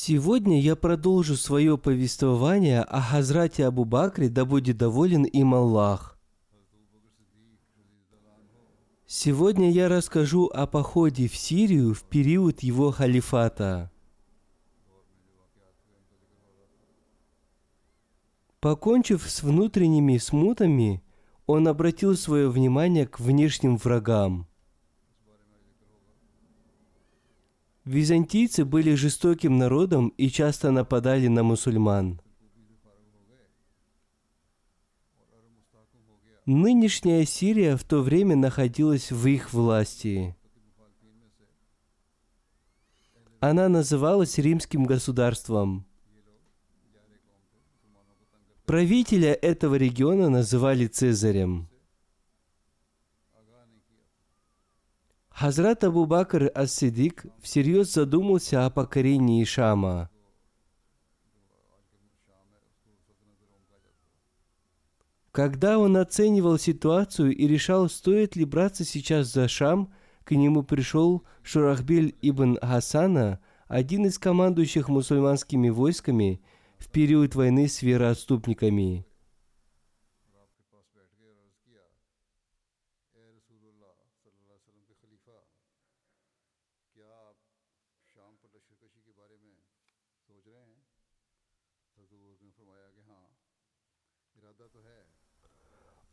Сегодня я продолжу свое повествование о Хазрате Абу Бакре, да будет доволен им Аллах. Сегодня я расскажу о походе в Сирию в период его халифата. Покончив с внутренними смутами, он обратил свое внимание к внешним врагам. Византийцы были жестоким народом и часто нападали на мусульман. Нынешняя Сирия в то время находилась в их власти. Она называлась римским государством. Правителя этого региона называли Цезарем. Хазрат Абу Бакр Ас-Сидик всерьез задумался о покорении Шама. Когда он оценивал ситуацию и решал, стоит ли браться сейчас за Шам, к нему пришел Шурахбиль ибн Хасана, один из командующих мусульманскими войсками в период войны с вероотступниками.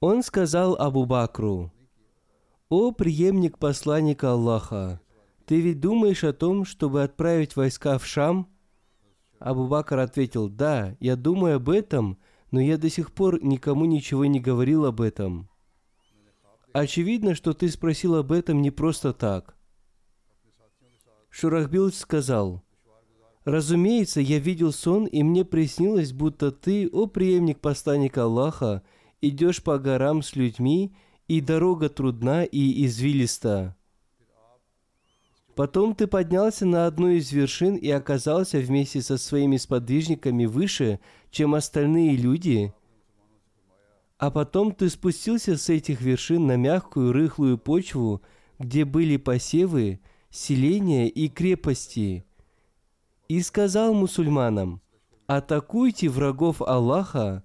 Он сказал Абу Бакру, «О преемник посланника Аллаха, ты ведь думаешь о том, чтобы отправить войска в Шам?» Абу Бакр ответил, «Да, я думаю об этом, но я до сих пор никому ничего не говорил об этом». Очевидно, что ты спросил об этом не просто так. Шурахбил сказал, «Разумеется, я видел сон, и мне приснилось, будто ты, о преемник посланника Аллаха, идешь по горам с людьми, и дорога трудна и извилиста. Потом ты поднялся на одну из вершин и оказался вместе со своими сподвижниками выше, чем остальные люди. А потом ты спустился с этих вершин на мягкую рыхлую почву, где были посевы, селения и крепости. И сказал мусульманам, «Атакуйте врагов Аллаха,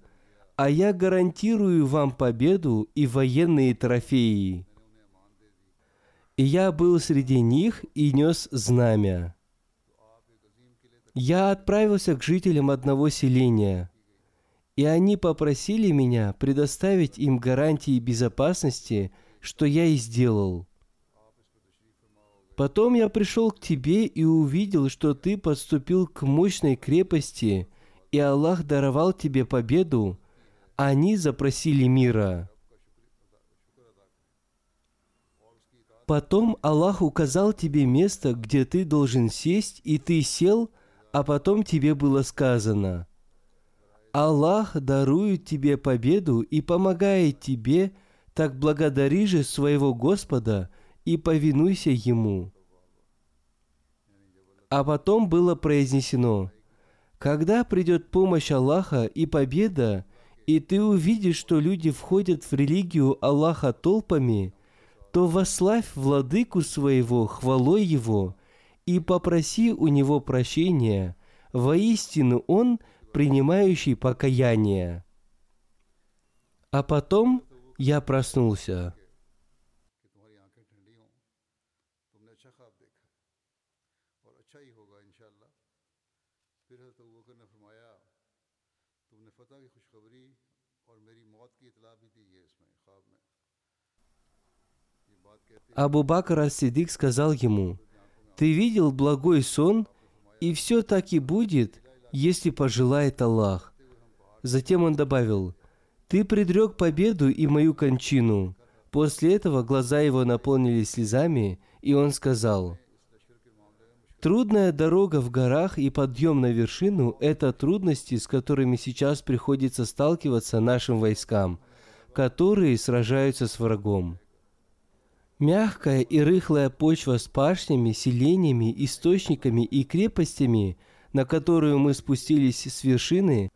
а я гарантирую вам победу и военные трофеи». И я был среди них и нес знамя. Я отправился к жителям одного селения, и они попросили меня предоставить им гарантии безопасности, что я и сделал. Потом я пришел к тебе и увидел, что ты подступил к мощной крепости, и Аллах даровал тебе победу, они запросили мира. Потом Аллах указал тебе место, где ты должен сесть, и ты сел, а потом тебе было сказано, Аллах дарует тебе победу и помогает тебе, так благодари же своего Господа и повинуйся Ему. А потом было произнесено, когда придет помощь Аллаха и победа, и ты увидишь, что люди входят в религию Аллаха толпами, то восславь владыку своего хвалой его и попроси у него прощения. Воистину он принимающий покаяние. А потом я проснулся. Абу-Бакр ас-Сидик сказал ему, «Ты видел благой сон, и все так и будет, если пожелает Аллах». Затем он добавил, «Ты предрек победу и мою кончину». После этого глаза его наполнились слезами, и он сказал, «Трудная дорога в горах и подъем на вершину – это трудности, с которыми сейчас приходится сталкиваться нашим войскам, которые сражаются с врагом. Мягкая и рыхлая почва с пашнями, селениями, источниками и крепостями, на которую мы спустились с вершины,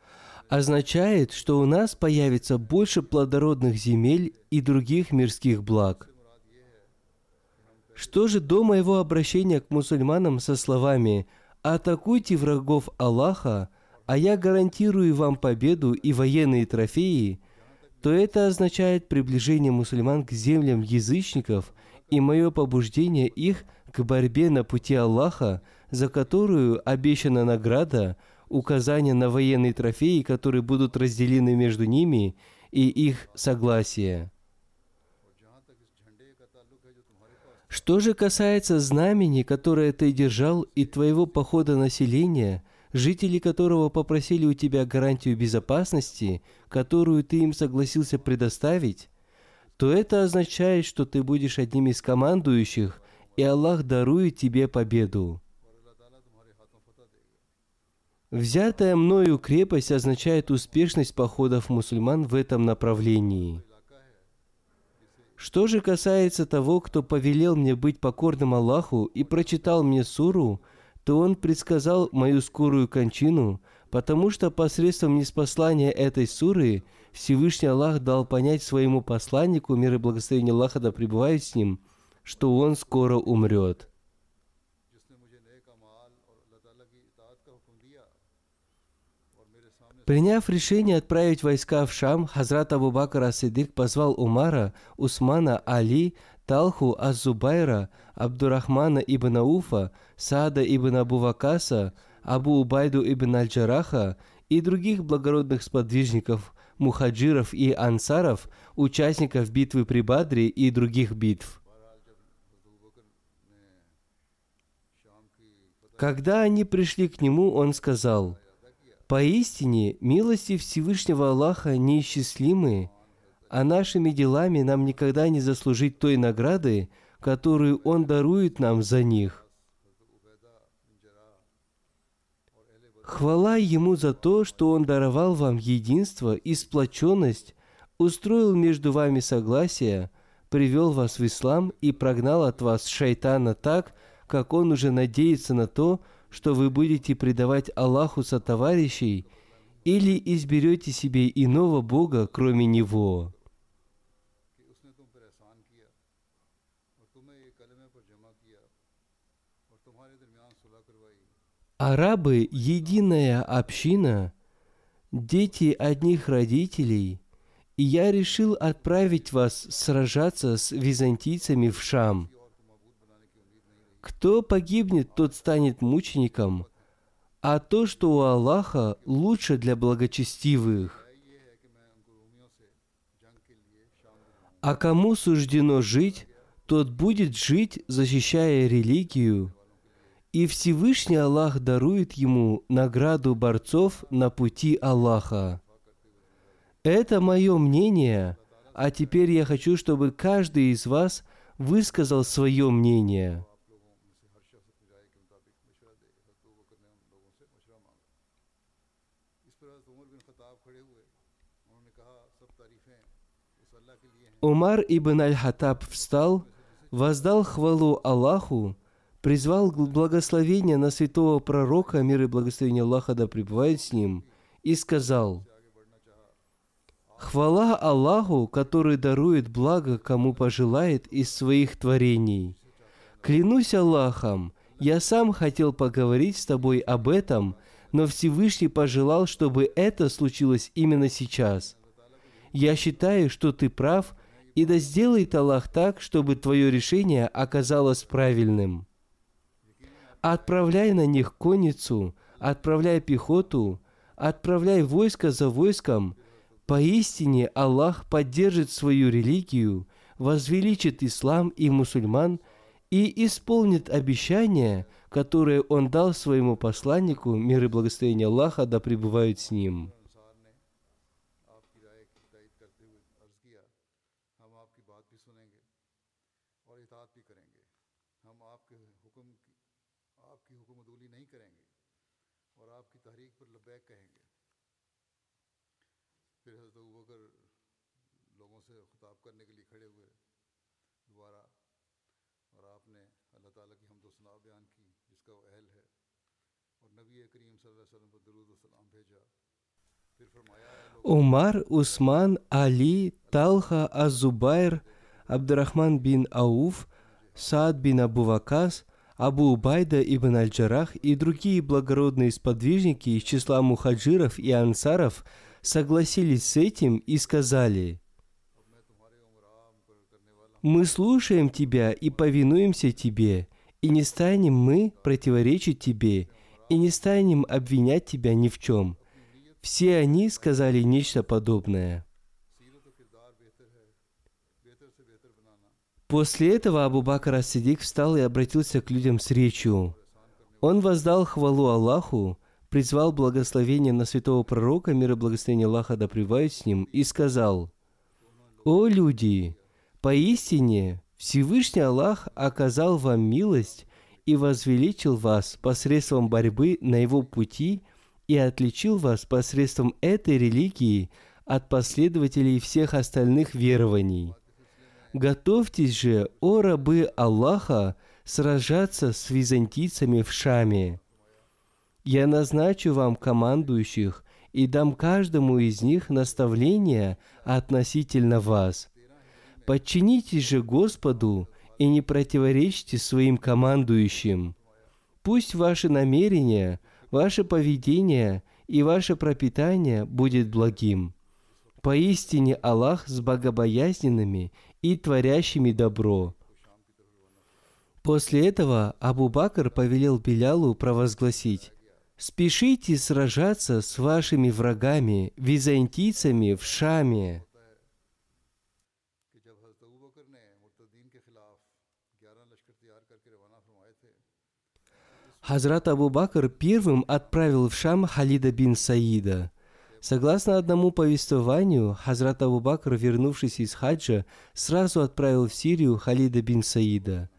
означает, что у нас появится больше плодородных земель и других мирских благ. Что же до моего обращения к мусульманам со словами «Атакуйте врагов Аллаха, а я гарантирую вам победу и военные трофеи», то это означает приближение мусульман к землям язычников и мое побуждение их к борьбе на пути Аллаха, за которую обещана награда, указание на военные трофеи, которые будут разделены между ними, и их согласие. Что же касается знамени, которое ты держал, и твоего похода населения, жители которого попросили у тебя гарантию безопасности, которую ты им согласился предоставить, то это означает, что ты будешь одним из командующих, и Аллах дарует тебе победу. Взятая мною крепость означает успешность походов мусульман в этом направлении. Что же касается того, кто повелел мне быть покорным Аллаху и прочитал мне суру, то он предсказал мою скорую кончину, потому что посредством неспослания этой суры Всевышний Аллах дал понять своему посланнику, мир и благословение Аллаха да пребывают с ним, что он скоро умрет. Приняв решение отправить войска в Шам, Хазрат Абу Бакр Асидик позвал Умара, Усмана, Али, Талху, Аззубайра, Абдурахмана ибн Ауфа, Саада ибн Абу Вакаса, Абу Убайду ибн Аль-Джараха и других благородных сподвижников, мухаджиров и ансаров, участников битвы при Бадре и других битв. Когда они пришли к нему, он сказал, «Поистине, милости Всевышнего Аллаха неисчислимы, а нашими делами нам никогда не заслужить той награды, которую Он дарует нам за них». Хвала Ему за то, что Он даровал вам единство и сплоченность, устроил между вами согласие, привел вас в ислам и прогнал от вас шайтана так, как он уже надеется на то, что вы будете предавать Аллаху сотоварищей или изберете себе иного Бога, кроме Него. Арабы – единая община, дети одних родителей, и я решил отправить вас сражаться с византийцами в Шам. Кто погибнет, тот станет мучеником, а то, что у Аллаха, лучше для благочестивых. А кому суждено жить, тот будет жить, защищая религию, и Всевышний Аллах дарует ему награду борцов на пути Аллаха. Это мое мнение, а теперь я хочу, чтобы каждый из вас высказал свое мнение. Умар ибн Аль-Хатаб встал, воздал хвалу Аллаху, призвал к благословения на святого пророка, мир и благословение Аллаха да пребывает с ним, и сказал, Хвала Аллаху, который дарует благо, кому пожелает из своих творений. Клянусь Аллахом, я сам хотел поговорить с тобой об этом, но Всевышний пожелал, чтобы это случилось именно сейчас. Я считаю, что ты прав, и да сделает Аллах так, чтобы твое решение оказалось правильным. Отправляй на них конницу, отправляй пехоту, отправляй войско за войском. Поистине Аллах поддержит свою религию, возвеличит ислам и мусульман и исполнит обещание, которое Он дал своему посланнику, мир и благословение Аллаха да пребывают с ним. Умар, Усман, Али, Талха, Азубайр, Абдурахман бин Ауф, Саад бин Абу Вакас, Абу Убайда ибн Аль-Джарах и другие благородные сподвижники из числа мухаджиров и ансаров согласились с этим и сказали, «Мы слушаем Тебя и повинуемся Тебе, и не станем мы противоречить Тебе, и не станем обвинять Тебя ни в чем». Все они сказали нечто подобное. После этого Абу Бакр Ас-Сидик встал и обратился к людям с речью. Он воздал хвалу Аллаху, призвал благословение на святого пророка, мир и благословение Аллаха да с ним, и сказал, «О люди, поистине Всевышний Аллах оказал вам милость и возвеличил вас посредством борьбы на его пути – и отличил вас посредством этой религии от последователей всех остальных верований. Готовьтесь же, о рабы Аллаха, сражаться с византийцами в Шаме. Я назначу вам командующих и дам каждому из них наставления относительно вас. Подчинитесь же Господу и не противоречьте своим командующим. Пусть ваши намерения – ваше поведение и ваше пропитание будет благим. Поистине Аллах с богобоязненными и творящими добро. После этого Абу Бакр повелел Белялу провозгласить «Спешите сражаться с вашими врагами, византийцами в Шаме». Хазрат Абу Бакр первым отправил в Шам Халида бин Саида. Согласно одному повествованию, Хазрат Абу Бакр, вернувшись из хаджа, сразу отправил в Сирию Халида бин Саида.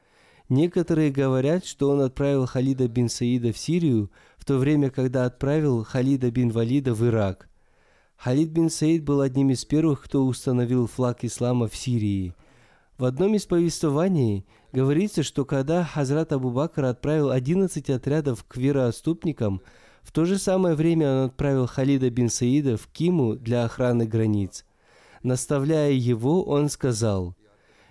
Некоторые говорят, что он отправил Халида бин Саида в Сирию, в то время, когда отправил Халида бин Валида в Ирак. Халид бин Саид был одним из первых, кто установил флаг ислама в Сирии. В одном из повествований Говорится, что когда Хазрат Абу Бакр отправил 11 отрядов к вероотступникам, в то же самое время он отправил Халида бин Саида в Киму для охраны границ. Наставляя его, он сказал,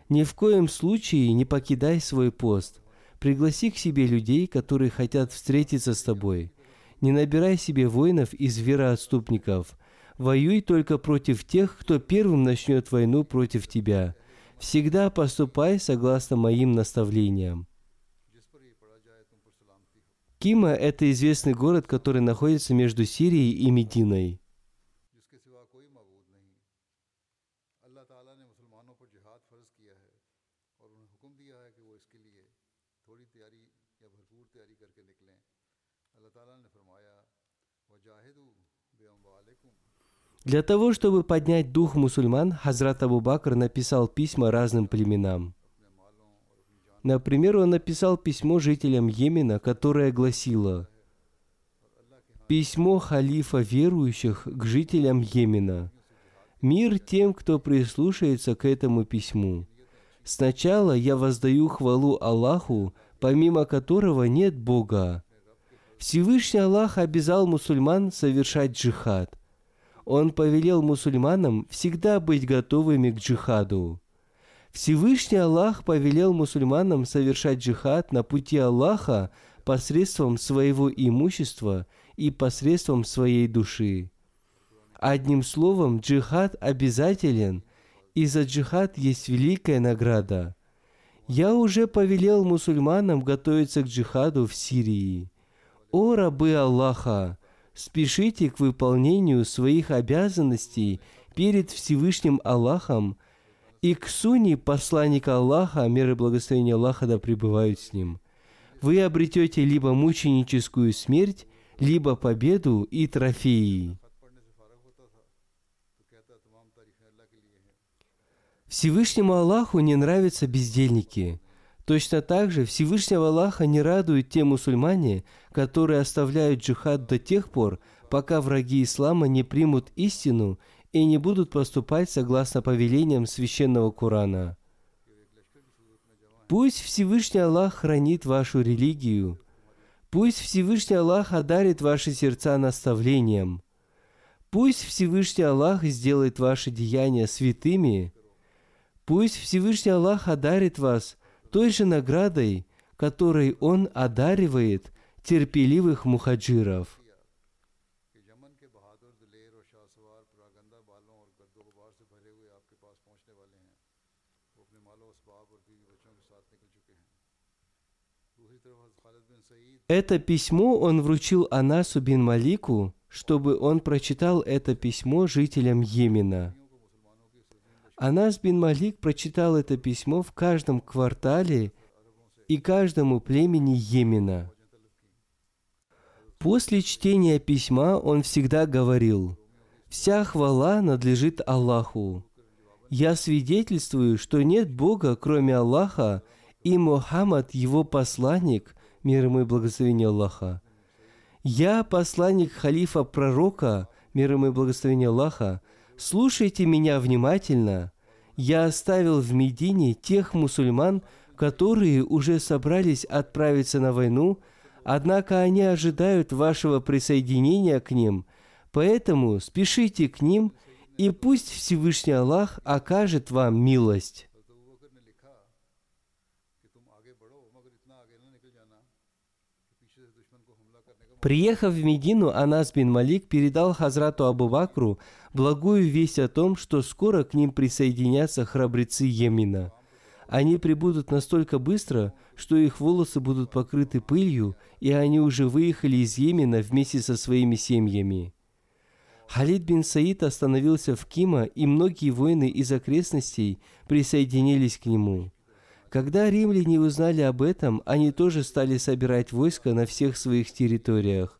«Ни в коем случае не покидай свой пост. Пригласи к себе людей, которые хотят встретиться с тобой. Не набирай себе воинов из вероотступников. Воюй только против тех, кто первым начнет войну против тебя всегда поступай согласно моим наставлениям. Кима – это известный город, который находится между Сирией и Мединой. Для того, чтобы поднять дух мусульман, Хазрат Абу Бакр написал письма разным племенам. Например, он написал письмо жителям Йемена, которое гласило «Письмо халифа верующих к жителям Йемена. Мир тем, кто прислушается к этому письму. Сначала я воздаю хвалу Аллаху, помимо которого нет Бога. Всевышний Аллах обязал мусульман совершать джихад – он повелел мусульманам всегда быть готовыми к джихаду. Всевышний Аллах повелел мусульманам совершать джихад на пути Аллаха посредством своего имущества и посредством своей души. Одним словом, джихад обязателен, и за джихад есть великая награда. Я уже повелел мусульманам готовиться к джихаду в Сирии. О рабы Аллаха, спешите к выполнению своих обязанностей перед Всевышним Аллахом и к суне посланника Аллаха, мир и благословение Аллаха да пребывают с ним. Вы обретете либо мученическую смерть, либо победу и трофеи. Всевышнему Аллаху не нравятся бездельники. Точно так же Всевышнего Аллаха не радуют те мусульмане, которые оставляют джихад до тех пор, пока враги ислама не примут истину и не будут поступать согласно повелениям священного Корана. Пусть Всевышний Аллах хранит вашу религию. Пусть Всевышний Аллах одарит ваши сердца наставлением. Пусть Всевышний Аллах сделает ваши деяния святыми – Пусть Всевышний Аллах одарит вас той же наградой, которой Он одаривает терпеливых мухаджиров. Это письмо он вручил Анасу бин Малику, чтобы он прочитал это письмо жителям Йемена – Анас бин Малик прочитал это письмо в каждом квартале и каждому племени Йемена. После чтения письма он всегда говорил, «Вся хвала надлежит Аллаху. Я свидетельствую, что нет Бога, кроме Аллаха, и Мухаммад, его посланник, мир ему и благословение Аллаха. Я посланник халифа пророка, мир ему и благословение Аллаха, слушайте меня внимательно. Я оставил в Медине тех мусульман, которые уже собрались отправиться на войну, однако они ожидают вашего присоединения к ним, поэтому спешите к ним, и пусть Всевышний Аллах окажет вам милость. Приехав в Медину, Анас бин Малик передал Хазрату Абу Бакру благую весть о том, что скоро к ним присоединятся храбрецы Йемена. Они прибудут настолько быстро, что их волосы будут покрыты пылью, и они уже выехали из Йемена вместе со своими семьями. Халид бин Саид остановился в Кима, и многие воины из окрестностей присоединились к нему. Когда римляне узнали об этом, они тоже стали собирать войска на всех своих территориях.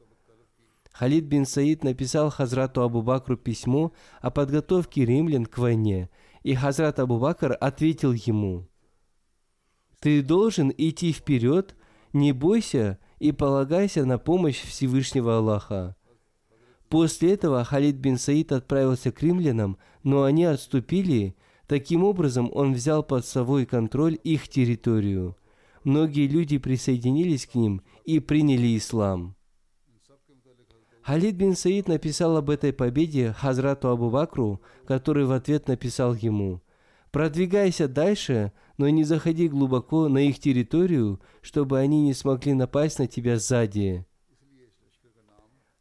Халид бин Саид написал Хазрату Абу Бакру письмо о подготовке римлян к войне, и Хазрат Абу Бакр ответил ему, «Ты должен идти вперед, не бойся и полагайся на помощь Всевышнего Аллаха». После этого Халид бин Саид отправился к римлянам, но они отступили, Таким образом, он взял под собой контроль их территорию. Многие люди присоединились к ним и приняли ислам. Халид бин Саид написал об этой победе Хазрату Абу Бакру, который в ответ написал ему «Продвигайся дальше, но не заходи глубоко на их территорию, чтобы они не смогли напасть на тебя сзади».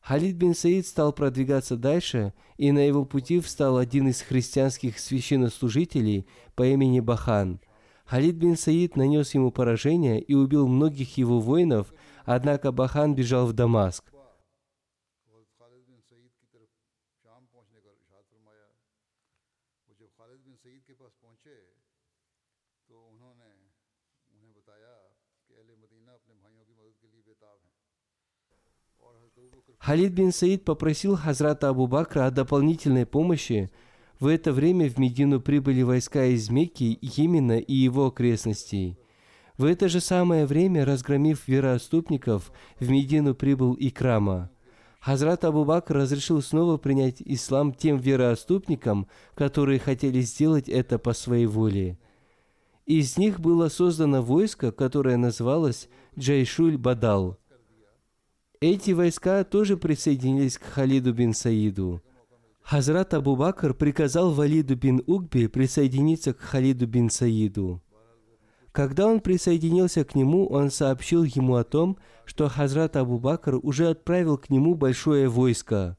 Халид бин Саид стал продвигаться дальше, и на его пути встал один из христианских священнослужителей по имени Бахан. Халид бин Саид нанес ему поражение и убил многих его воинов, однако Бахан бежал в Дамаск. Халид бин Саид попросил Хазрата Абу Бакра о дополнительной помощи. В это время в Медину прибыли войска из Мекки, Йемена и его окрестностей. В это же самое время, разгромив вероотступников, в Медину прибыл Икрама. Хазрат Абу Бакр разрешил снова принять ислам тем вероотступникам, которые хотели сделать это по своей воле. Из них было создано войско, которое называлось Джайшуль Бадал – эти войска тоже присоединились к Халиду бин Саиду. Хазрат Абу Бакр приказал Валиду бин Угбе присоединиться к Халиду бин Саиду. Когда он присоединился к нему, он сообщил ему о том, что Хазрат Абу Бакр уже отправил к нему большое войско.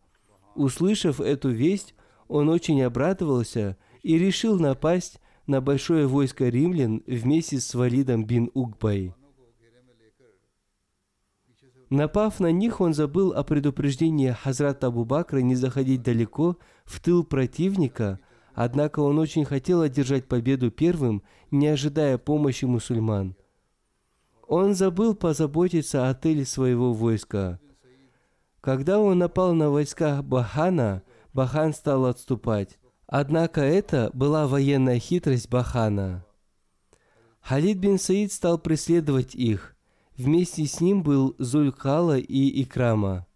Услышав эту весть, он очень обрадовался и решил напасть на большое войско римлян вместе с Валидом бин Угбой. Напав на них, он забыл о предупреждении Хазрата Абу Бакра не заходить далеко в тыл противника, однако он очень хотел одержать победу первым, не ожидая помощи мусульман. Он забыл позаботиться о тыле своего войска. Когда он напал на войска Бахана, Бахан стал отступать. Однако это была военная хитрость Бахана. Халид бин Саид стал преследовать их. Вместе с ним был Зулькала и Икрама.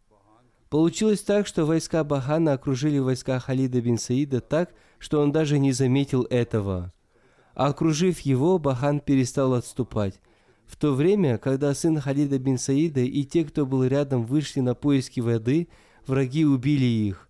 Получилось так, что войска Бахана окружили войска Халида бин Саида так, что он даже не заметил этого. Окружив его, Бахан перестал отступать. В то время, когда сын Халида бин Саида и те, кто был рядом, вышли на поиски воды, враги убили их.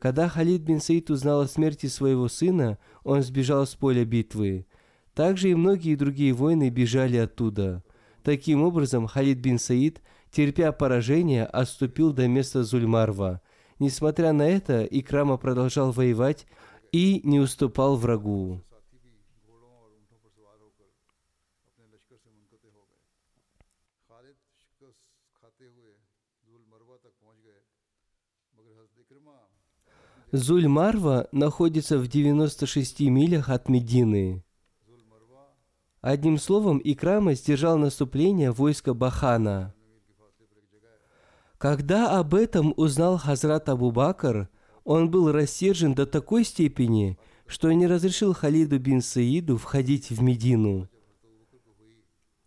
Когда Халид бин Саид узнал о смерти своего сына, он сбежал с поля битвы. Также и многие другие воины бежали оттуда. Таким образом, Халид бин Саид, терпя поражение, отступил до места Зульмарва. Несмотря на это, Икрама продолжал воевать и не уступал врагу. Зуль-Марва находится в 96 милях от Медины. Одним словом, Икрама сдержал наступление войска Бахана. Когда об этом узнал Хазрат Абу Бакр, он был рассержен до такой степени, что не разрешил Халиду бин Саиду входить в Медину.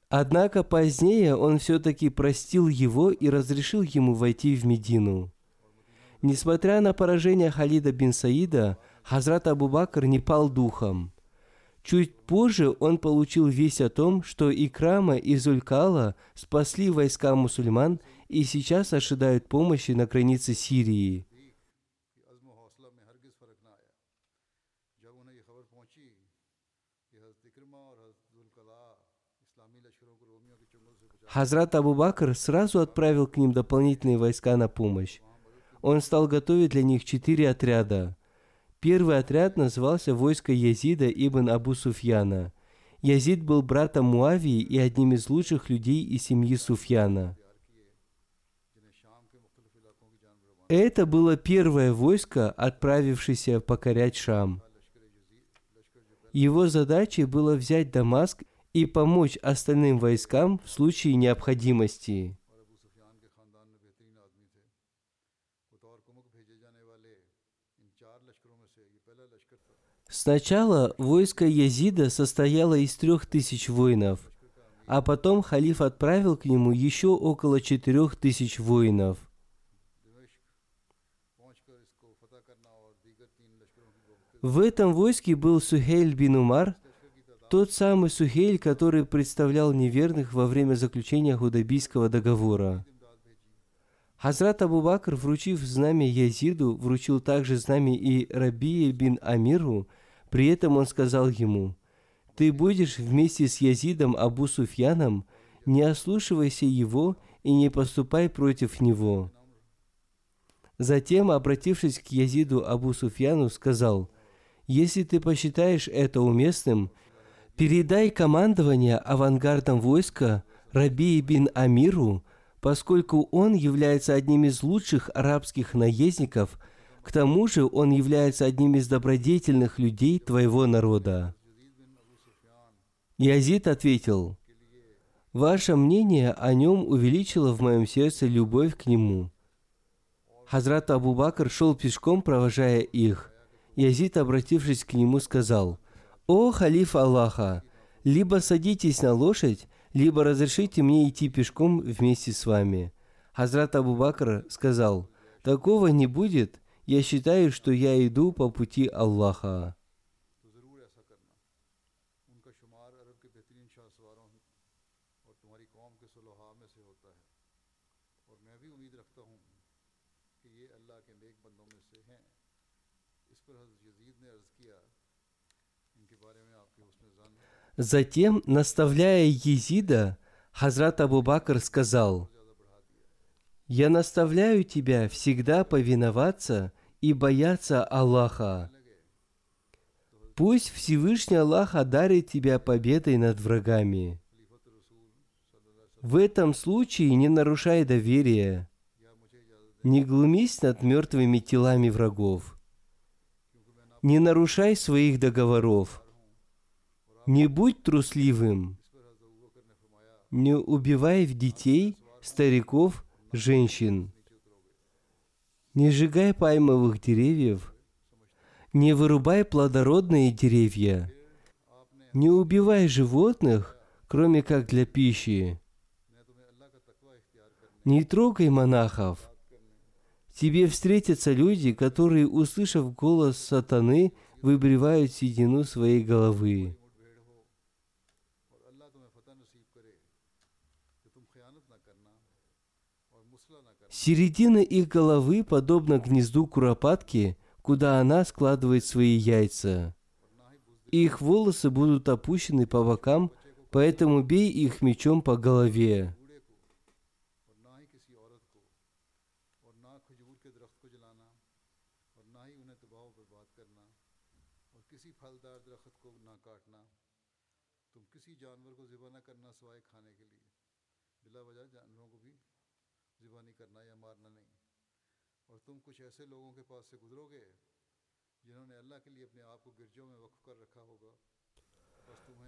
Однако позднее он все-таки простил его и разрешил ему войти в Медину. Несмотря на поражение Халида бин Саида, Хазрат Абу Бакр не пал духом – Чуть позже он получил весть о том, что Икрама и Зулькала спасли войска мусульман и сейчас ожидают помощи на границе Сирии. Хазрат Абу Бакр сразу отправил к ним дополнительные войска на помощь. Он стал готовить для них четыре отряда – Первый отряд назывался «Войско Язида ибн Абу Суфьяна». Язид был братом Муавии и одним из лучших людей из семьи Суфьяна. Это было первое войско, отправившееся покорять Шам. Его задачей было взять Дамаск и помочь остальным войскам в случае необходимости. Сначала войско Язида состояло из трех тысяч воинов, а потом халиф отправил к нему еще около четырех тысяч воинов. В этом войске был Сухейль бин Умар, тот самый Сухейль, который представлял неверных во время заключения Худабийского договора. Хазрат Абу Бакр, вручив знамя Язиду, вручил также знамя и Рабии бин Амиру – при этом он сказал ему, «Ты будешь вместе с Язидом Абу Суфьяном, не ослушивайся его и не поступай против него». Затем, обратившись к Язиду Абу Суфьяну, сказал, «Если ты посчитаешь это уместным, передай командование авангардом войска Раби бин Амиру, поскольку он является одним из лучших арабских наездников – к тому же он является одним из добродетельных людей твоего народа. Язид ответил, «Ваше мнение о нем увеличило в моем сердце любовь к нему». Хазрат Абу Бакр шел пешком, провожая их. Язид, обратившись к нему, сказал, «О, халиф Аллаха, либо садитесь на лошадь, либо разрешите мне идти пешком вместе с вами». Хазрат Абу Бакр сказал, «Такого не будет, я считаю, что я иду по пути Аллаха. Затем, наставляя Езида, Хазрат Абу Бакр сказал, «Я наставляю тебя всегда повиноваться и бояться Аллаха. Пусть Всевышний Аллах одарит тебя победой над врагами. В этом случае не нарушай доверие, не глумись над мертвыми телами врагов, не нарушай своих договоров, не будь трусливым, не убивай в детей, стариков, женщин, не сжигай пальмовых деревьев, не вырубай плодородные деревья, не убивай животных, кроме как для пищи, не трогай монахов. Тебе встретятся люди, которые, услышав голос сатаны, выбривают седину своей головы. Середина их головы подобна гнезду куропатки, куда она складывает свои яйца. Их волосы будут опущены по бокам, поэтому бей их мечом по голове.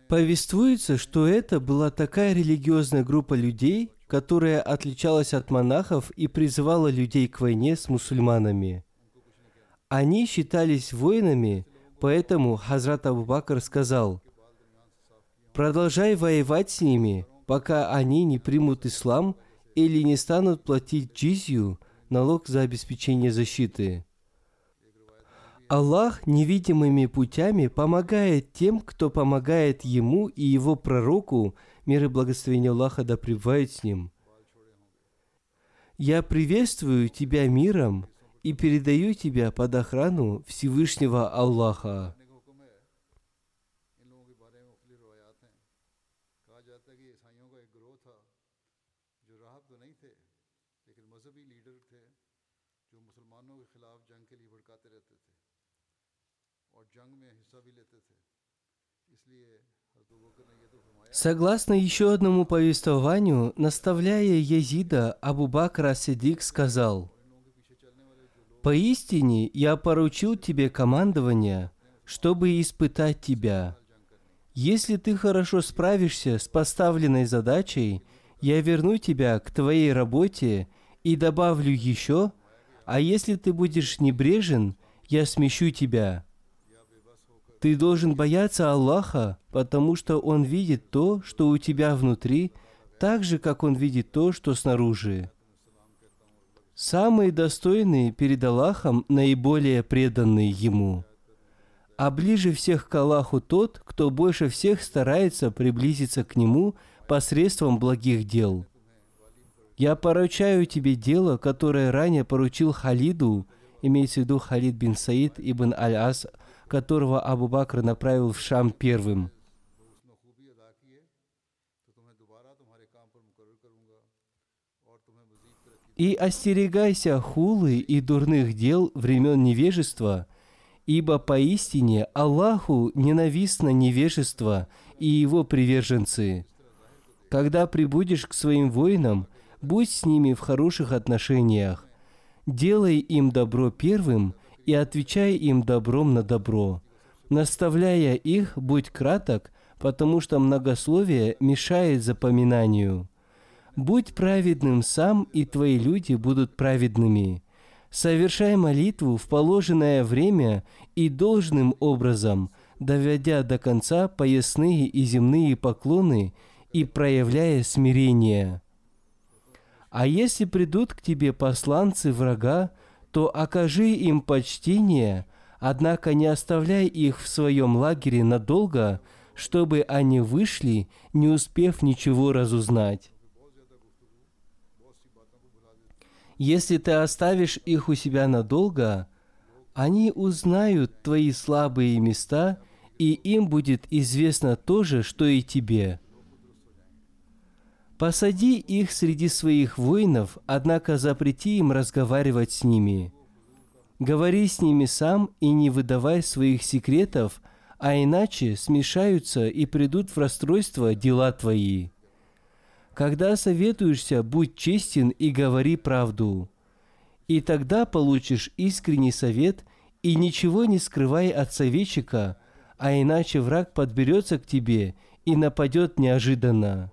Повествуется, что это была такая религиозная группа людей, которая отличалась от монахов и призывала людей к войне с мусульманами. Они считались воинами, поэтому Хазрат Абу Бакр сказал, «Продолжай воевать с ними, пока они не примут ислам или не станут платить джизью, налог за обеспечение защиты». Аллах невидимыми путями помогает тем, кто помогает Ему и Его пророку, мир и благословение Аллаха да пребывают с ним. Я приветствую тебя миром и передаю тебя под охрану Всевышнего Аллаха. Согласно еще одному повествованию, наставляя Язида, Абу Бакр Сидик сказал, «Поистине я поручил тебе командование, чтобы испытать тебя. Если ты хорошо справишься с поставленной задачей, я верну тебя к твоей работе и добавлю еще, а если ты будешь небрежен, я смещу тебя. Ты должен бояться Аллаха, потому что Он видит то, что у тебя внутри, так же, как Он видит то, что снаружи. Самые достойные перед Аллахом наиболее преданные Ему. А ближе всех к Аллаху тот, кто больше всех старается приблизиться к Нему посредством благих дел. Я поручаю тебе дело, которое ранее поручил Халиду, имеется в виду Халид бин Саид ибн Аль-Ас, которого Абу Бакр направил в Шам первым. И остерегайся хулы и дурных дел времен невежества, ибо поистине Аллаху ненавистно невежество и его приверженцы. Когда прибудешь к своим воинам – будь с ними в хороших отношениях. Делай им добро первым и отвечай им добром на добро. Наставляя их, будь краток, потому что многословие мешает запоминанию. Будь праведным сам, и твои люди будут праведными. Совершай молитву в положенное время и должным образом, доведя до конца поясные и земные поклоны и проявляя смирение. А если придут к тебе посланцы врага, то окажи им почтение, однако не оставляй их в своем лагере надолго, чтобы они вышли, не успев ничего разузнать. Если ты оставишь их у себя надолго, Они узнают твои слабые места, и им будет известно то же, что и тебе. Посади их среди своих воинов, однако запрети им разговаривать с ними. Говори с ними сам и не выдавай своих секретов, а иначе смешаются и придут в расстройство дела твои. Когда советуешься, будь честен и говори правду. И тогда получишь искренний совет и ничего не скрывай от советчика, а иначе враг подберется к тебе и нападет неожиданно.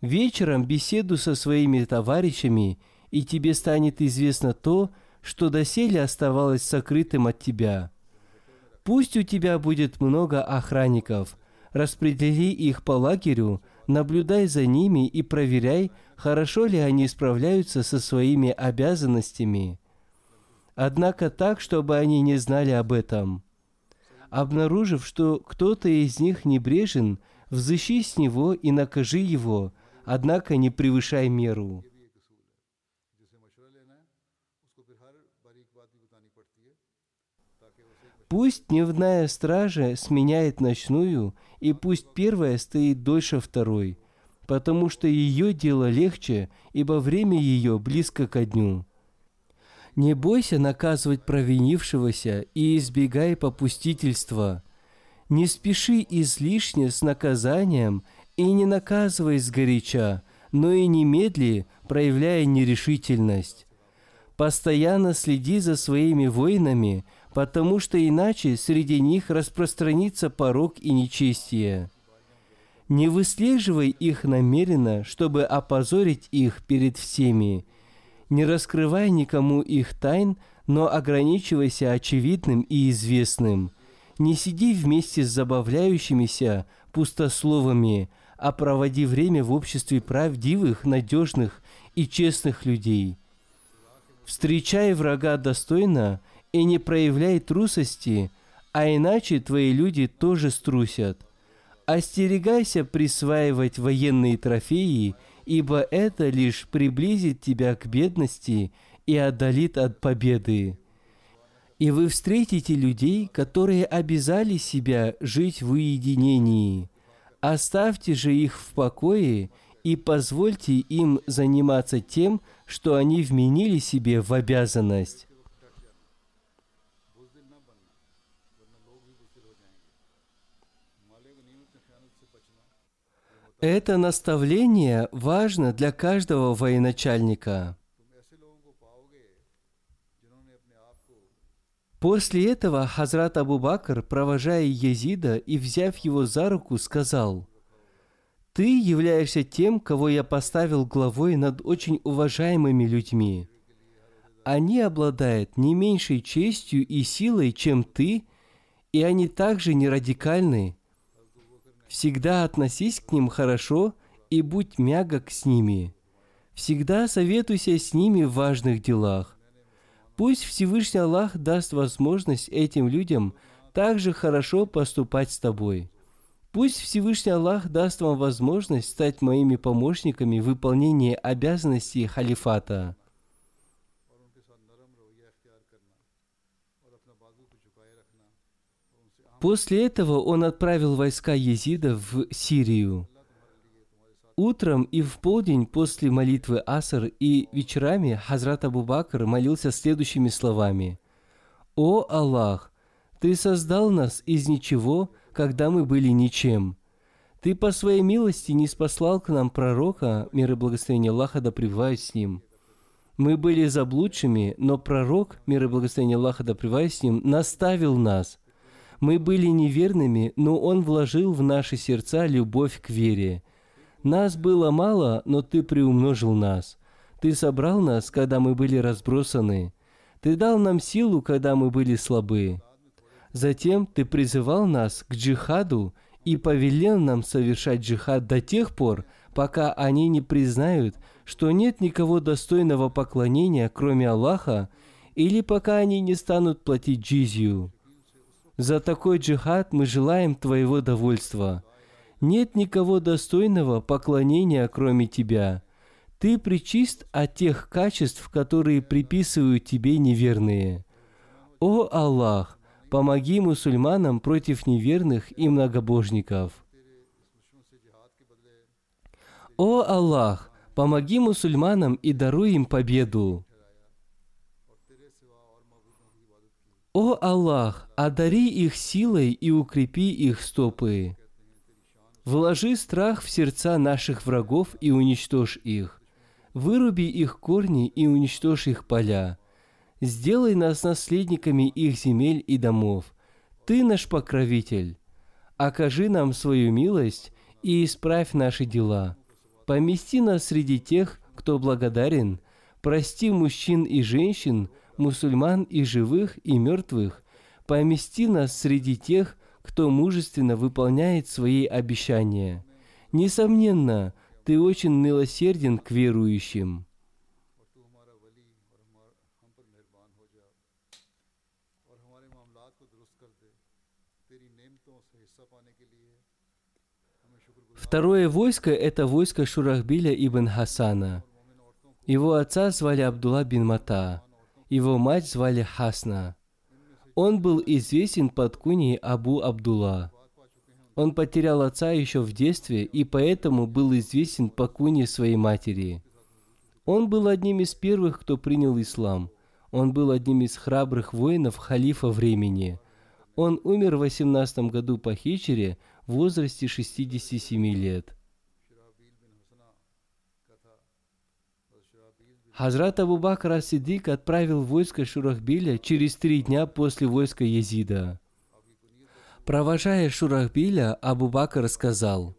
Вечером беседу со своими товарищами, и тебе станет известно то, что доселе оставалось сокрытым от тебя. Пусть у тебя будет много охранников, распредели их по лагерю, наблюдай за ними и проверяй, хорошо ли они справляются со своими обязанностями. Однако так, чтобы они не знали об этом. Обнаружив, что кто-то из них небрежен, взыщи с него и накажи его, однако не превышай меру. Пусть дневная стража сменяет ночную, и пусть первая стоит дольше второй, потому что ее дело легче, ибо время ее близко ко дню. Не бойся наказывать провинившегося и избегай попустительства. Не спеши излишне с наказанием и не наказывай сгоряча, но и немедли, проявляя нерешительность. Постоянно следи за своими воинами – потому что иначе среди них распространится порог и нечестие. Не выслеживай их намеренно, чтобы опозорить их перед всеми. Не раскрывай никому их тайн, но ограничивайся очевидным и известным. Не сиди вместе с забавляющимися пустословами, а проводи время в обществе правдивых, надежных и честных людей. Встречай врага достойно – и не проявляй трусости, а иначе твои люди тоже струсят. Остерегайся присваивать военные трофеи, ибо это лишь приблизит тебя к бедности и отдалит от победы. И вы встретите людей, которые обязали себя жить в уединении. Оставьте же их в покое и позвольте им заниматься тем, что они вменили себе в обязанность. Это наставление важно для каждого военачальника. После этого Хазрат Абу Бакр, провожая Езида и взяв его за руку, сказал, «Ты являешься тем, кого я поставил главой над очень уважаемыми людьми. Они обладают не меньшей честью и силой, чем ты, и они также не радикальны, Всегда относись к ним хорошо и будь мягок с ними. Всегда советуйся с ними в важных делах. Пусть Всевышний Аллах даст возможность этим людям также хорошо поступать с тобой. Пусть Всевышний Аллах даст вам возможность стать моими помощниками в выполнении обязанностей халифата. После этого он отправил войска Езида в Сирию. Утром и в полдень после молитвы Аср и вечерами Хазрат Абу Бакр молился следующими словами. «О Аллах, Ты создал нас из ничего, когда мы были ничем. Ты по своей милости не спаслал к нам пророка, мир и благословение Аллаха да пребывают с ним. Мы были заблудшими, но пророк, мир и благословение Аллаха да пребывают с ним, наставил нас – мы были неверными, но Он вложил в наши сердца любовь к вере. Нас было мало, но Ты приумножил нас. Ты собрал нас, когда мы были разбросаны. Ты дал нам силу, когда мы были слабы. Затем Ты призывал нас к джихаду и повелел нам совершать джихад до тех пор, пока они не признают, что нет никого достойного поклонения, кроме Аллаха, или пока они не станут платить джизью. За такой джихад мы желаем Твоего довольства. Нет никого достойного поклонения, кроме Тебя. Ты причист от тех качеств, которые приписывают Тебе неверные. «О Аллах, помоги мусульманам против неверных и многобожников». «О Аллах, помоги мусульманам и даруй им победу». «О Аллах, одари их силой и укрепи их стопы». Вложи страх в сердца наших врагов и уничтожь их. Выруби их корни и уничтожь их поля. Сделай нас наследниками их земель и домов. Ты наш покровитель. Окажи нам свою милость и исправь наши дела. Помести нас среди тех, кто благодарен. Прости мужчин и женщин, мусульман и живых и мертвых. Помести нас среди тех, кто мужественно выполняет свои обещания. Несомненно, ты очень милосерден к верующим. Второе войско – это войско Шурахбиля ибн Хасана. Его отца звали Абдулла бин Мата, его мать звали Хасна. Он был известен под куней Абу Абдулла. Он потерял отца еще в детстве и поэтому был известен по куне своей матери. Он был одним из первых, кто принял ислам. Он был одним из храбрых воинов халифа времени. Он умер в 18 году по хичере в возрасте 67 лет. Хазрат Абу Бакр Сидик отправил войско Шурахбиля через три дня после войска Езида. Провожая Шурахбиля, Абу Бакр сказал,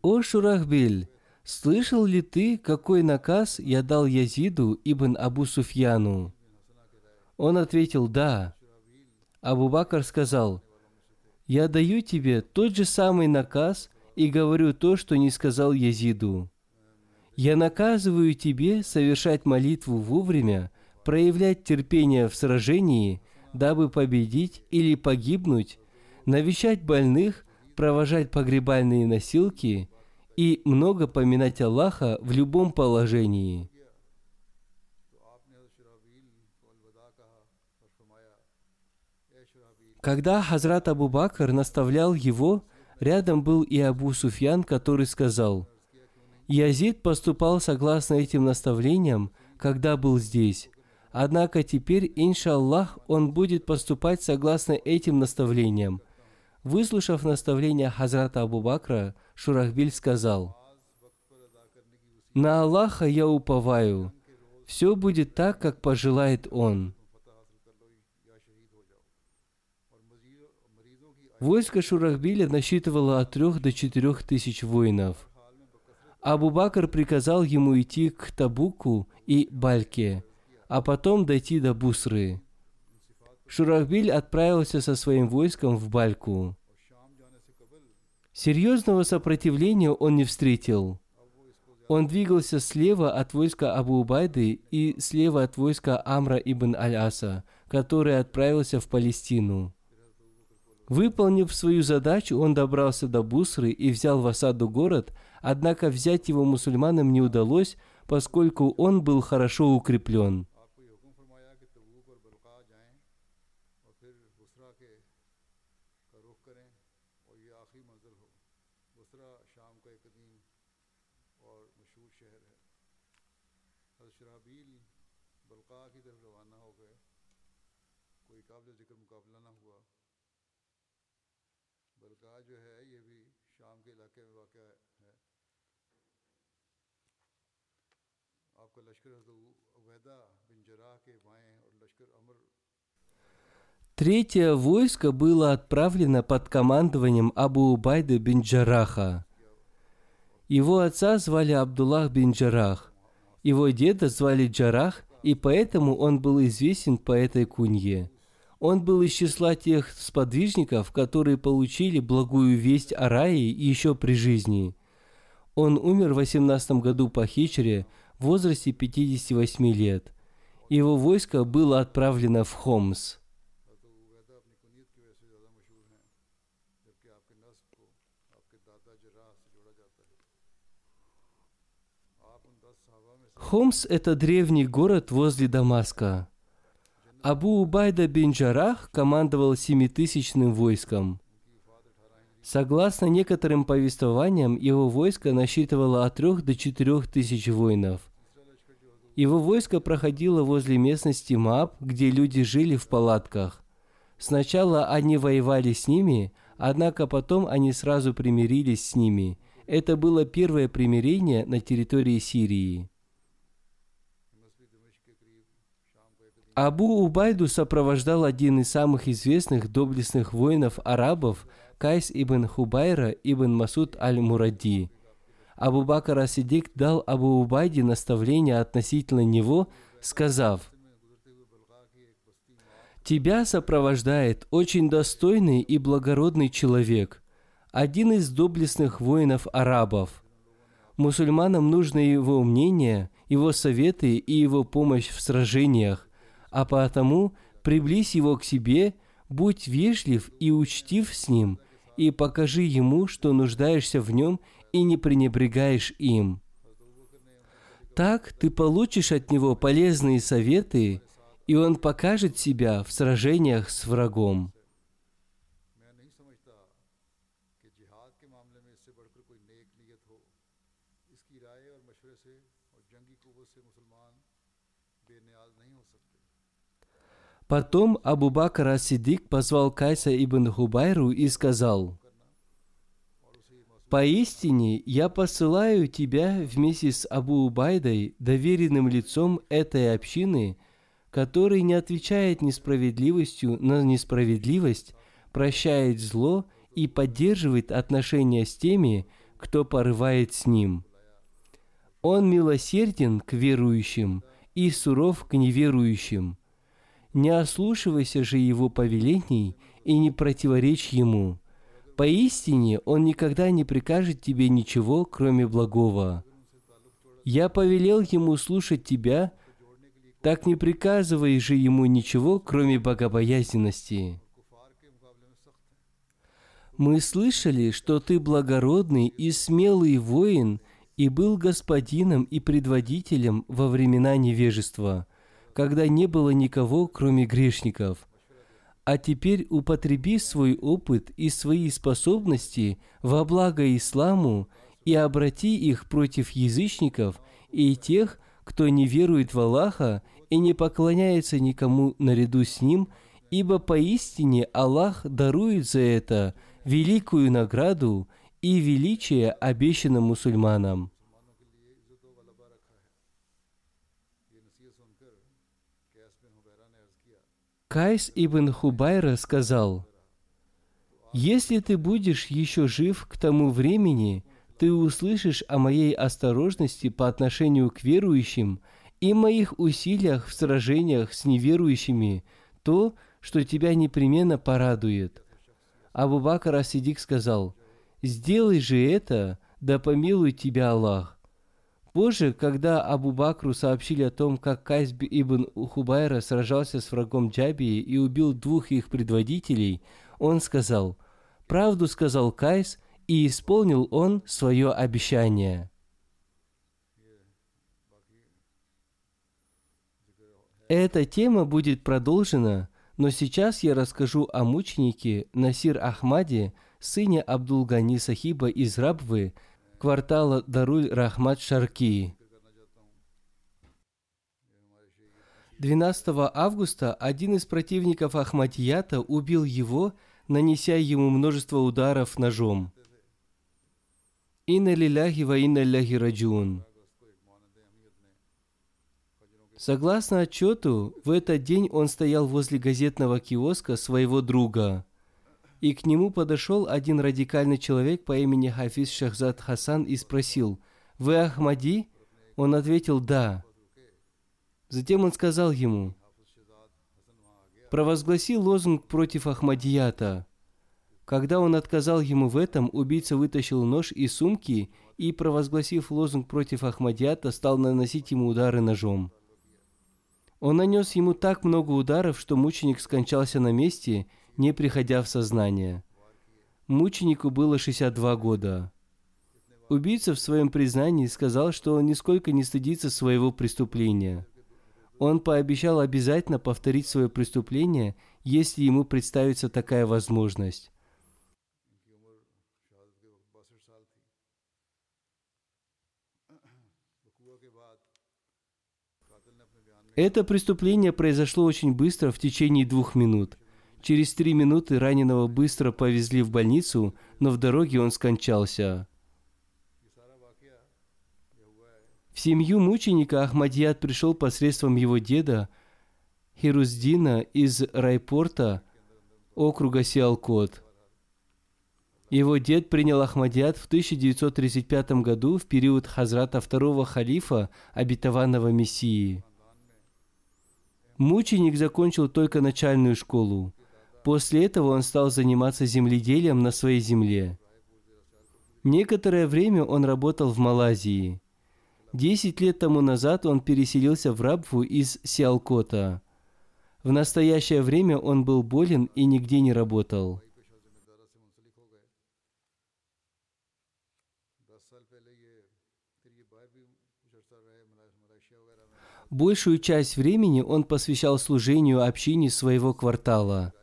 «О Шурахбиль, слышал ли ты, какой наказ я дал Язиду ибн Абу Суфьяну?» Он ответил, «Да». Абу Бакр сказал, «Я даю тебе тот же самый наказ и говорю то, что не сказал Язиду. Я наказываю тебе совершать молитву вовремя, проявлять терпение в сражении, дабы победить или погибнуть, навещать больных, провожать погребальные носилки и много поминать Аллаха в любом положении. Когда Хазрат Абу Бакр наставлял его, рядом был и Абу Суфьян, который сказал – Язид поступал согласно этим наставлениям, когда был здесь. Однако теперь, иншаллах, он будет поступать согласно этим наставлениям. Выслушав наставление Хазрата Абу Бакра, Шурахбиль сказал, «На Аллаха я уповаю. Все будет так, как пожелает Он». Войско Шурахбиля насчитывало от трех до четырех тысяч воинов – Абу Бакр приказал ему идти к Табуку и Бальке, а потом дойти до Бусры. Шурахбиль отправился со своим войском в Бальку. Серьезного сопротивления он не встретил. Он двигался слева от войска Абу Убайды и слева от войска Амра ибн Аль-Аса, который отправился в Палестину. Выполнив свою задачу, он добрался до Бусры и взял в осаду город – Однако взять его мусульманам не удалось, поскольку он был хорошо укреплен. Третье войско было отправлено под командованием Абу Убайды бин Джараха. Его отца звали Абдуллах бин Джарах. Его деда звали Джарах, и поэтому он был известен по этой кунье. Он был из числа тех сподвижников, которые получили благую весть о рае еще при жизни. Он умер в 18 году по хичре в возрасте 58 лет. Его войско было отправлено в Хомс. Хомс – это древний город возле Дамаска. Абу Убайда бин Джарах командовал семитысячным войском. Согласно некоторым повествованиям, его войско насчитывало от трех до четырех тысяч воинов. Его войско проходило возле местности Мааб, где люди жили в палатках. Сначала они воевали с ними, однако потом они сразу примирились с ними. Это было первое примирение на территории Сирии. Абу Убайду сопровождал один из самых известных доблестных воинов арабов Кайс ибн Хубайра ибн Масуд аль-Муради. Абу Бакр Асидик дал Абу Убайде наставление относительно него, сказав, «Тебя сопровождает очень достойный и благородный человек, один из доблестных воинов арабов. Мусульманам нужно его мнение, его советы и его помощь в сражениях, а потому приблизь его к себе, будь вежлив и учтив с ним, и покажи ему, что нуждаешься в нем и не пренебрегаешь им. Так ты получишь от него полезные советы, и он покажет себя в сражениях с врагом. Потом Абу Бакр Асидик позвал Кайса ибн Хубайру и сказал, «Поистине я посылаю тебя вместе с Абу Убайдой, доверенным лицом этой общины, который не отвечает несправедливостью на несправедливость, прощает зло и поддерживает отношения с теми, кто порывает с ним. Он милосерден к верующим и суров к неверующим. Не ослушивайся же его повелений и не противоречь ему. Поистине он никогда не прикажет тебе ничего, кроме благого. Я повелел ему слушать тебя, так не приказывай же ему ничего, кроме богобоязненности. Мы слышали, что ты благородный и смелый воин и был господином и предводителем во времена невежества, когда не было никого, кроме грешников. А теперь употреби свой опыт и свои способности во благо исламу и обрати их против язычников и тех, кто не верует в Аллаха и не поклоняется никому наряду с Ним, ибо поистине Аллах дарует за это великую награду и величие обещанным мусульманам. Кайс ибн Хубайра сказал, «Если ты будешь еще жив к тому времени, ты услышишь о моей осторожности по отношению к верующим и моих усилиях в сражениях с неверующими, то, что тебя непременно порадует». Абу Бакр Асидик сказал, «Сделай же это, да помилует тебя Аллах». Позже, когда Абу Бакру сообщили о том, как Кайс ибн Хубайра сражался с врагом Джабии и убил двух их предводителей, он сказал, «Правду сказал Кайс, и исполнил он свое обещание». Эта тема будет продолжена, но сейчас я расскажу о мученике Насир Ахмаде, сыне Абдулгани Сахиба из Рабвы, квартала Даруль Рахмат Шарки. 12 августа один из противников Ахмадията убил его, нанеся ему множество ударов ножом. Инна лиляхи ва инна ляхи раджун. Согласно отчету, в этот день он стоял возле газетного киоска своего друга – и к нему подошел один радикальный человек по имени Хафиз Шахзад Хасан и спросил, «Вы Ахмади?» Он ответил, «Да». Затем он сказал ему, «Провозгласи лозунг против Ахмадията». Когда он отказал ему в этом, убийца вытащил нож из сумки и, провозгласив лозунг против Ахмадията, стал наносить ему удары ножом. Он нанес ему так много ударов, что мученик скончался на месте – не приходя в сознание. Мученику было 62 года. Убийца в своем признании сказал, что он нисколько не стыдится своего преступления. Он пообещал обязательно повторить свое преступление, если ему представится такая возможность. Это преступление произошло очень быстро, в течение двух минут – Через три минуты раненого быстро повезли в больницу, но в дороге он скончался. В семью мученика Ахмадьяд пришел посредством его деда Хируздина из Райпорта округа Сиалкот. Его дед принял Ахмадиад в 1935 году в период хазрата второго халифа, обетованного Мессии. Мученик закончил только начальную школу. После этого он стал заниматься земледелием на своей земле. Некоторое время он работал в Малайзии. Десять лет тому назад он переселился в Рабву из Сиалкота. В настоящее время он был болен и нигде не работал. Большую часть времени он посвящал служению общине своего квартала –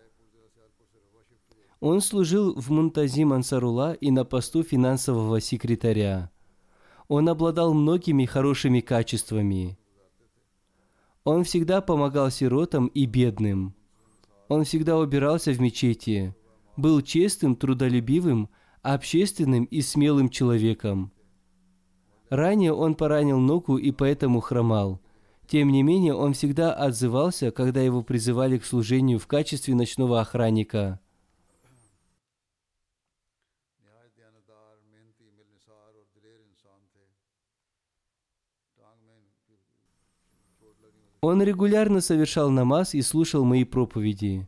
он служил в Мунтазим Ансарула и на посту финансового секретаря. Он обладал многими хорошими качествами. Он всегда помогал сиротам и бедным. Он всегда убирался в мечети, был честным, трудолюбивым, общественным и смелым человеком. Ранее он поранил ногу и поэтому хромал. Тем не менее, он всегда отзывался, когда его призывали к служению в качестве ночного охранника. Он регулярно совершал намаз и слушал мои проповеди.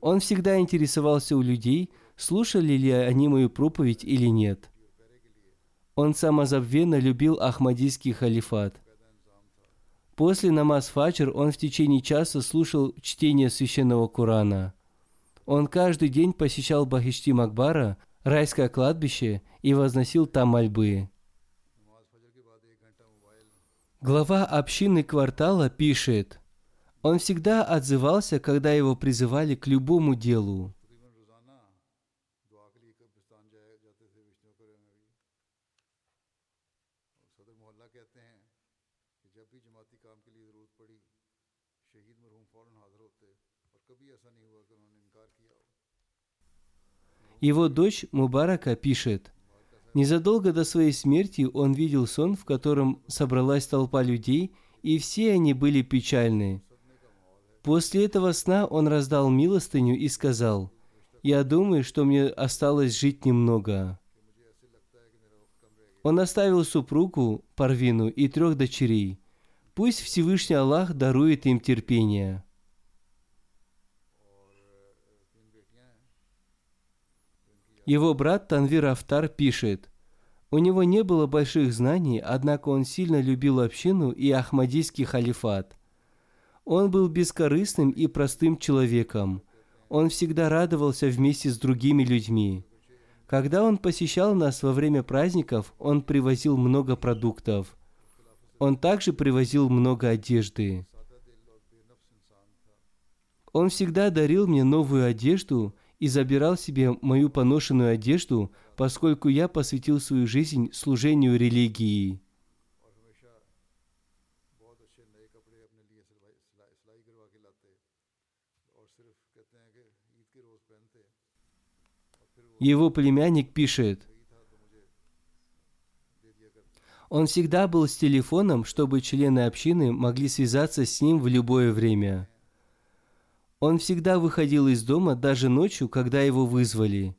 Он всегда интересовался у людей, слушали ли они мою проповедь или нет. Он самозабвенно любил Ахмадийский халифат. После намаз фаджр он в течение часа слушал чтение священного Корана. Он каждый день посещал Бахишти Макбара, райское кладбище, и возносил там мольбы. Глава общины квартала пишет, он всегда отзывался, когда его призывали к любому делу. Его дочь Мубарака пишет – незадолго до своей смерти он видел сон, в котором собралась толпа людей, и все они были печальны. После этого сна он раздал милостыню и сказал, «Я думаю, что мне осталось жить немного». Он оставил супругу, Парвину, и трех дочерей. Пусть Всевышний Аллах дарует им терпение. Его брат Танвир Афтар пишет, у него не было больших знаний, однако он сильно любил общину и Ахмадийский халифат. Он был бескорыстным и простым человеком. Он всегда радовался вместе с другими людьми. Когда он посещал нас во время праздников, он привозил много продуктов. Он также привозил много одежды. Он всегда дарил мне новую одежду и забирал себе мою поношенную одежду, поскольку я посвятил свою жизнь служению религии. Его племянник пишет, он всегда был с телефоном, чтобы члены общины могли связаться с ним в любое время. Он всегда выходил из дома даже ночью, когда его вызвали.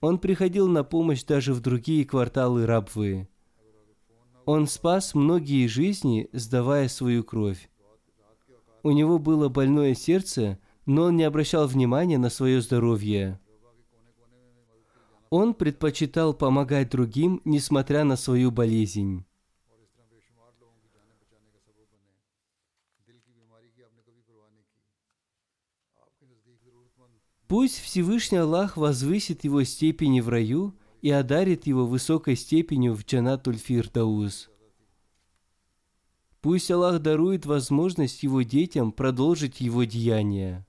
Он приходил на помощь даже в другие кварталы Рабвы. Он спас многие жизни, сдавая свою кровь. У него было больное сердце, но он не обращал внимания на свое здоровье. Он предпочитал помогать другим, несмотря на свою болезнь. Пусть Всевышний Аллах возвысит его степени в раю и одарит его высокой степенью в Джанатуль Фирдауз. Пусть Аллах дарует возможность его детям продолжить его деяния.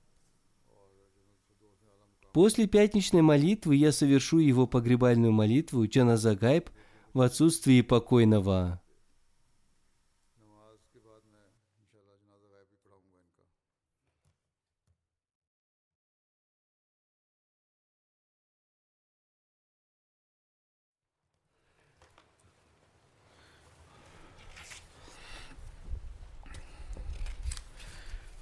После пятничной молитвы я совершу его погребальную молитву Джаназа Гайб в отсутствии покойного.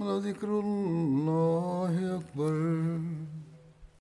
ولذكر الله أكبر.